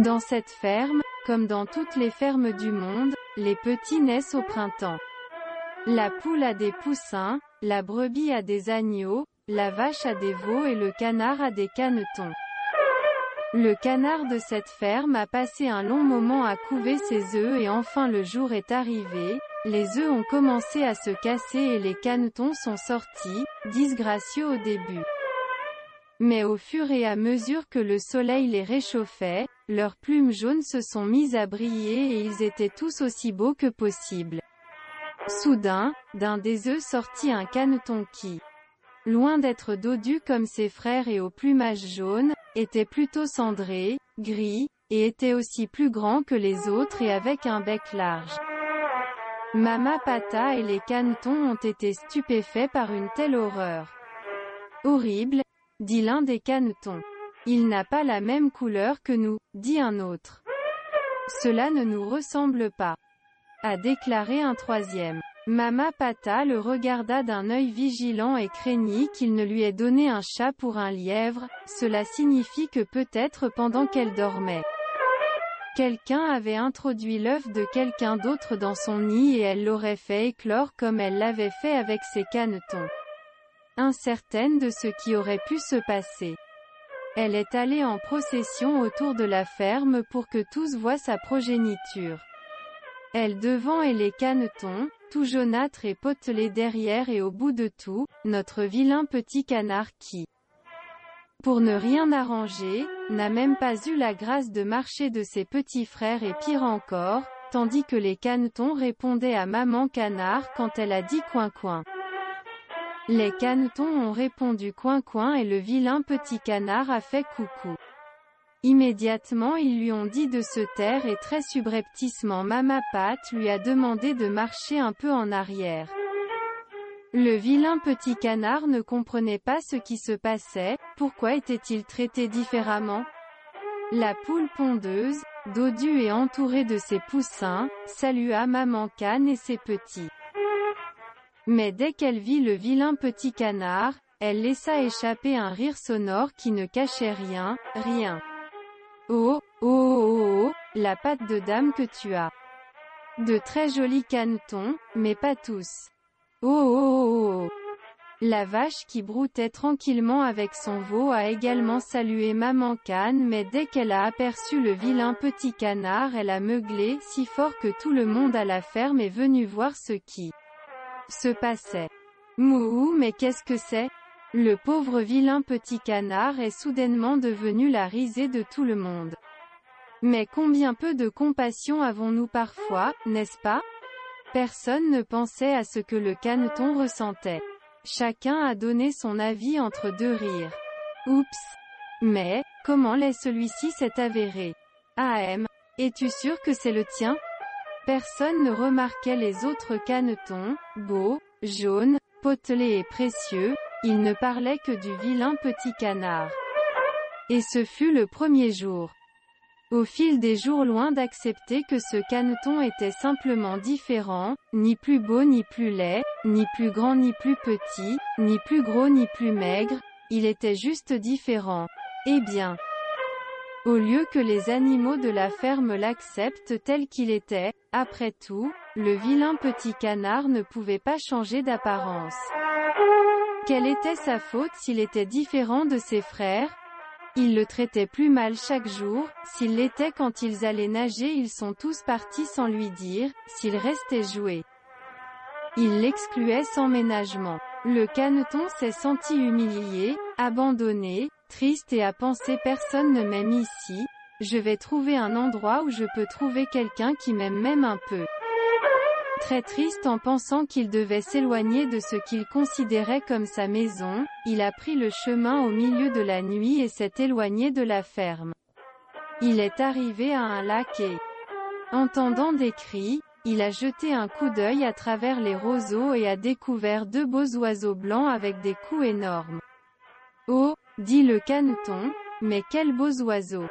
Dans cette ferme, comme dans toutes les fermes du monde, les petits naissent au printemps. La poule a des poussins, la brebis a des agneaux, la vache a des veaux et le canard a des canetons. Le canard de cette ferme a passé un long moment à couver ses œufs et enfin le jour est arrivé, les œufs ont commencé à se casser et les canetons sont sortis, disgracieux au début. Mais au fur et à mesure que le soleil les réchauffait, leurs plumes jaunes se sont mises à briller et ils étaient tous aussi beaux que possible. Soudain, d'un des œufs sortit un caneton qui, loin d'être dodu comme ses frères et au plumage jaune, était plutôt cendré, gris, et était aussi plus grand que les autres et avec un bec large. Mama Pata et les canetons ont été stupéfaits par une telle horreur. Horrible, dit l'un des canetons. Il n'a pas la même couleur que nous, dit un autre. Cela ne nous ressemble pas. A déclaré un troisième. Mama Pata le regarda d'un œil vigilant et craignit qu'il ne lui ait donné un chat pour un lièvre, cela signifie que peut-être pendant qu'elle dormait. Quelqu'un avait introduit l'œuf de quelqu'un d'autre dans son nid et elle l'aurait fait éclore comme elle l'avait fait avec ses canetons. Incertaine de ce qui aurait pu se passer. Elle est allée en procession autour de la ferme pour que tous voient sa progéniture. Elle devant et les canetons, tout jaunâtre et potelé derrière et au bout de tout, notre vilain petit canard qui, pour ne rien arranger, n'a même pas eu la grâce de marcher de ses petits frères et pire encore, tandis que les canetons répondaient à maman canard quand elle a dit coin coin. Les canetons ont répondu coin coin et le vilain petit canard a fait coucou. Immédiatement ils lui ont dit de se taire et très subrepticement Mama Pat lui a demandé de marcher un peu en arrière. Le vilain petit canard ne comprenait pas ce qui se passait, pourquoi était-il traité différemment? La poule pondeuse, dodue et entourée de ses poussins, salua Maman Canne et ses petits. Mais dès qu'elle vit le vilain petit canard, elle laissa échapper un rire sonore qui ne cachait rien, rien. Oh, oh, oh, oh, la patte de dame que tu as. De très jolis canetons, mais pas tous. Oh, oh, oh, oh. La vache qui broutait tranquillement avec son veau a également salué Maman Canne mais dès qu'elle a aperçu le vilain petit canard elle a meuglé si fort que tout le monde à la ferme est venu voir ce qui se passait. Mouhou mais qu'est-ce que c'est? Le pauvre vilain petit canard est soudainement devenu la risée de tout le monde. Mais combien peu de compassion avons-nous parfois, n'est-ce pas? Personne ne pensait à ce que le caneton ressentait. Chacun a donné son avis entre deux rires. Oups Mais, comment l'est celui-ci s'est avéré? AM. Es-tu sûr que c'est le tien? Personne ne remarquait les autres canetons, beaux, jaunes, potelés et précieux, il ne parlait que du vilain petit canard. Et ce fut le premier jour. Au fil des jours loin d'accepter que ce caneton était simplement différent, ni plus beau ni plus laid, ni plus grand ni plus petit, ni plus gros ni plus maigre, il était juste différent. Eh bien. Au lieu que les animaux de la ferme l'acceptent tel qu'il était, après tout, le vilain petit canard ne pouvait pas changer d'apparence. Quelle était sa faute s'il était différent de ses frères? Il le traitait plus mal chaque jour, s'il l'était quand ils allaient nager ils sont tous partis sans lui dire, s'il restait jouer. Il l'excluait sans ménagement. Le caneton s'est senti humilié, abandonné, triste et a pensé personne ne m'aime ici, je vais trouver un endroit où je peux trouver quelqu'un qui m'aime même un peu. Très triste en pensant qu'il devait s'éloigner de ce qu'il considérait comme sa maison, il a pris le chemin au milieu de la nuit et s'est éloigné de la ferme. Il est arrivé à un lac et, entendant des cris, il a jeté un coup d'œil à travers les roseaux et a découvert deux beaux oiseaux blancs avec des coups énormes. Oh, dit le caneton, mais quels beaux oiseaux.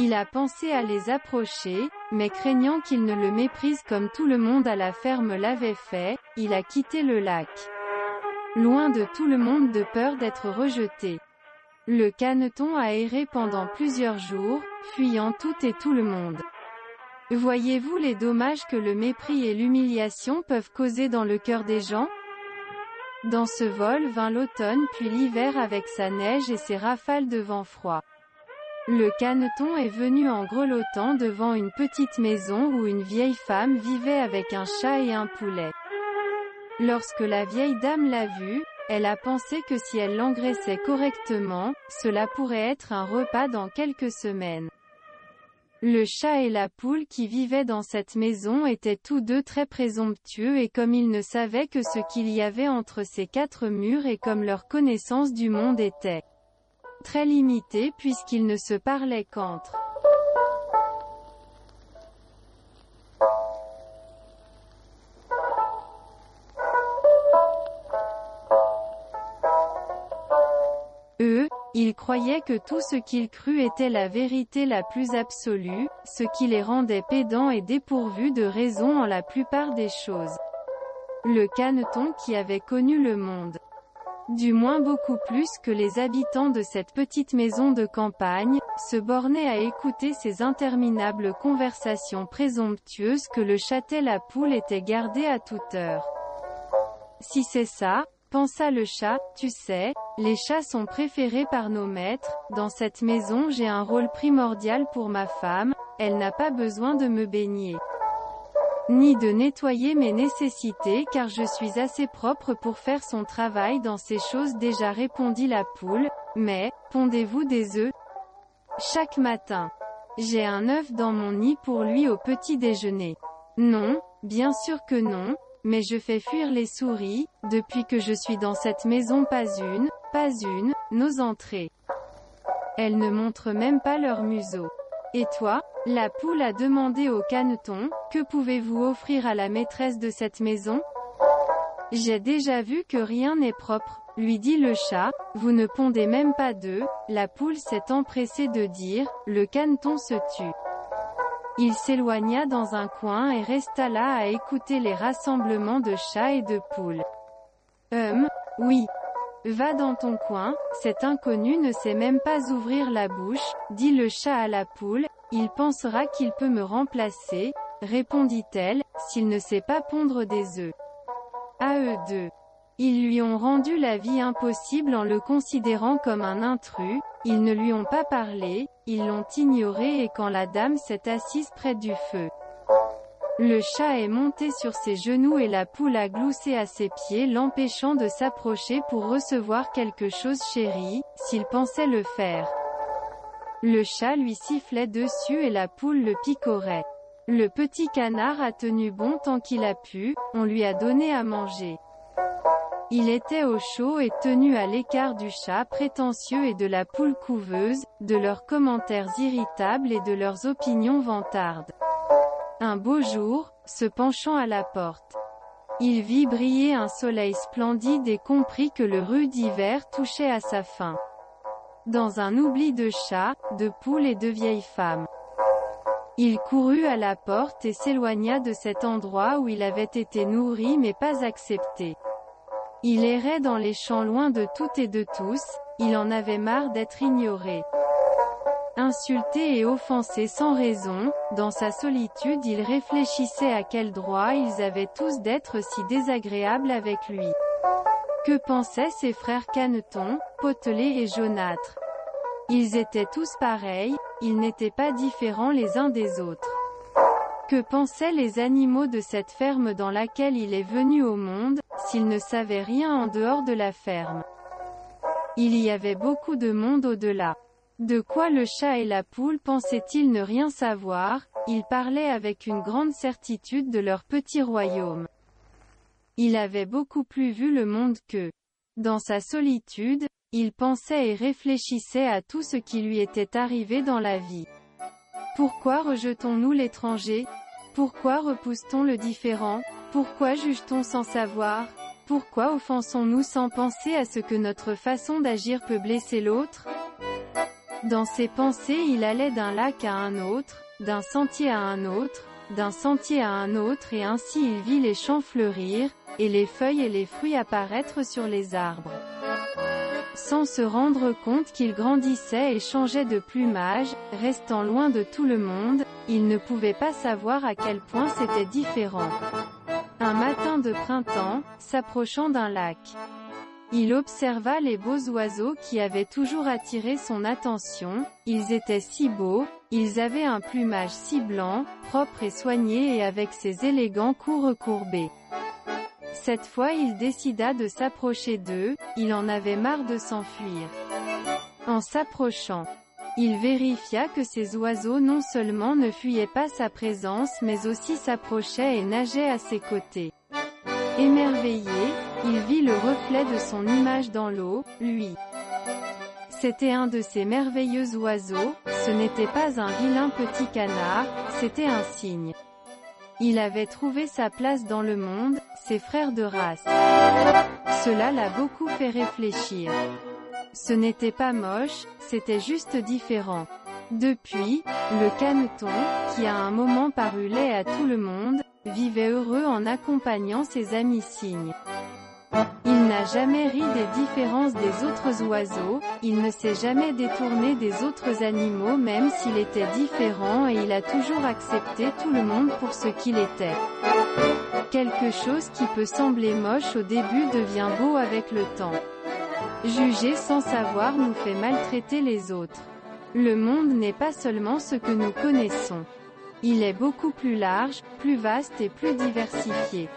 Il a pensé à les approcher, mais craignant qu'il ne le méprise comme tout le monde à la ferme l'avait fait, il a quitté le lac. Loin de tout le monde de peur d'être rejeté. Le caneton a erré pendant plusieurs jours, fuyant tout et tout le monde. Voyez-vous les dommages que le mépris et l'humiliation peuvent causer dans le cœur des gens? Dans ce vol vint l'automne puis l'hiver avec sa neige et ses rafales de vent froid. Le caneton est venu en grelottant devant une petite maison où une vieille femme vivait avec un chat et un poulet. Lorsque la vieille dame l'a vu, elle a pensé que si elle l'engraissait correctement, cela pourrait être un repas dans quelques semaines. Le chat et la poule qui vivaient dans cette maison étaient tous deux très présomptueux et comme ils ne savaient que ce qu'il y avait entre ces quatre murs et comme leur connaissance du monde était très limitée puisqu'ils ne se parlaient qu'entre Eux, ils croyaient que tout ce qu'ils crut était la vérité la plus absolue, ce qui les rendait pédants et dépourvus de raison en la plupart des choses. Le caneton qui avait connu le monde. Du moins beaucoup plus que les habitants de cette petite maison de campagne, se bornait à écouter ces interminables conversations présomptueuses que le châtel la poule était gardé à toute heure. Si c'est ça, pensa le chat, tu sais, les chats sont préférés par nos maîtres, dans cette maison j'ai un rôle primordial pour ma femme, elle n'a pas besoin de me baigner. Ni de nettoyer mes nécessités car je suis assez propre pour faire son travail dans ces choses déjà répondit la poule, mais, pondez-vous des œufs Chaque matin. J'ai un œuf dans mon nid pour lui au petit déjeuner. Non, bien sûr que non, mais je fais fuir les souris, depuis que je suis dans cette maison pas une, pas une, nos entrées. Elles ne montrent même pas leur museau. Et toi La poule a demandé au caneton, que pouvez-vous offrir à la maîtresse de cette maison? J'ai déjà vu que rien n'est propre, lui dit le chat, vous ne pondez même pas d'œufs, la poule s'est empressée de dire, le caneton se tue. Il s'éloigna dans un coin et resta là à écouter les rassemblements de chats et de poules. Hum, oui. Va dans ton coin, cet inconnu ne sait même pas ouvrir la bouche, dit le chat à la poule, il pensera qu'il peut me remplacer, répondit-elle, s'il ne sait pas pondre des œufs. À eux deux. Ils lui ont rendu la vie impossible en le considérant comme un intrus, ils ne lui ont pas parlé, ils l'ont ignoré et quand la dame s'est assise près du feu. Le chat est monté sur ses genoux et la poule a gloussé à ses pieds l'empêchant de s'approcher pour recevoir quelque chose chéri, s'il pensait le faire. Le chat lui sifflait dessus et la poule le picorait. Le petit canard a tenu bon tant qu'il a pu, on lui a donné à manger. Il était au chaud et tenu à l'écart du chat prétentieux et de la poule couveuse, de leurs commentaires irritables et de leurs opinions vantardes. Un beau jour, se penchant à la porte. Il vit briller un soleil splendide et comprit que le rude hiver touchait à sa fin. Dans un oubli de chats, de poules et de vieilles femmes. Il courut à la porte et s'éloigna de cet endroit où il avait été nourri mais pas accepté. Il errait dans les champs loin de tout et de tous, il en avait marre d'être ignoré. Insulté et offensé sans raison, dans sa solitude il réfléchissait à quel droit ils avaient tous d'être si désagréables avec lui. Que pensaient ses frères Caneton, Potelé et Jaunâtre? Ils étaient tous pareils, ils n'étaient pas différents les uns des autres. Que pensaient les animaux de cette ferme dans laquelle il est venu au monde, s'il ne savait rien en dehors de la ferme? Il y avait beaucoup de monde au-delà. De quoi le chat et la poule pensaient-ils ne rien savoir, ils parlaient avec une grande certitude de leur petit royaume. Il avait beaucoup plus vu le monde qu'eux. Dans sa solitude, il pensait et réfléchissait à tout ce qui lui était arrivé dans la vie. Pourquoi rejetons-nous l'étranger? Pourquoi repousse-t-on le différent? Pourquoi juge-t-on sans savoir? Pourquoi offensons-nous sans penser à ce que notre façon d'agir peut blesser l'autre? Dans ses pensées il allait d'un lac à un autre, d'un sentier à un autre, d'un sentier à un autre et ainsi il vit les champs fleurir, et les feuilles et les fruits apparaître sur les arbres. sans se rendre compte qu'il grandissait et changeait de plumage, restant loin de tout le monde, il ne pouvait pas savoir à quel point c'était différent. Un matin de printemps, s'approchant d'un lac. Il observa les beaux oiseaux qui avaient toujours attiré son attention, ils étaient si beaux, ils avaient un plumage si blanc, propre et soigné et avec ses élégants coups recourbés. Cette fois il décida de s'approcher d'eux, il en avait marre de s'enfuir. En s'approchant, il vérifia que ces oiseaux non seulement ne fuyaient pas sa présence mais aussi s'approchaient et nageaient à ses côtés. Émerveillé, il vit le reflet de son image dans l'eau, lui. C'était un de ces merveilleux oiseaux, ce n'était pas un vilain petit canard, c'était un cygne. Il avait trouvé sa place dans le monde, ses frères de race. Cela l'a beaucoup fait réfléchir. Ce n'était pas moche, c'était juste différent. Depuis, le caneton, qui à un moment parut laid à tout le monde, vivait heureux en accompagnant ses amis cygnes. Il n'a jamais ri des différences des autres oiseaux, il ne s'est jamais détourné des autres animaux même s'il était différent et il a toujours accepté tout le monde pour ce qu'il était. Quelque chose qui peut sembler moche au début devient beau avec le temps. Juger sans savoir nous fait maltraiter les autres. Le monde n'est pas seulement ce que nous connaissons. Il est beaucoup plus large, plus vaste et plus diversifié.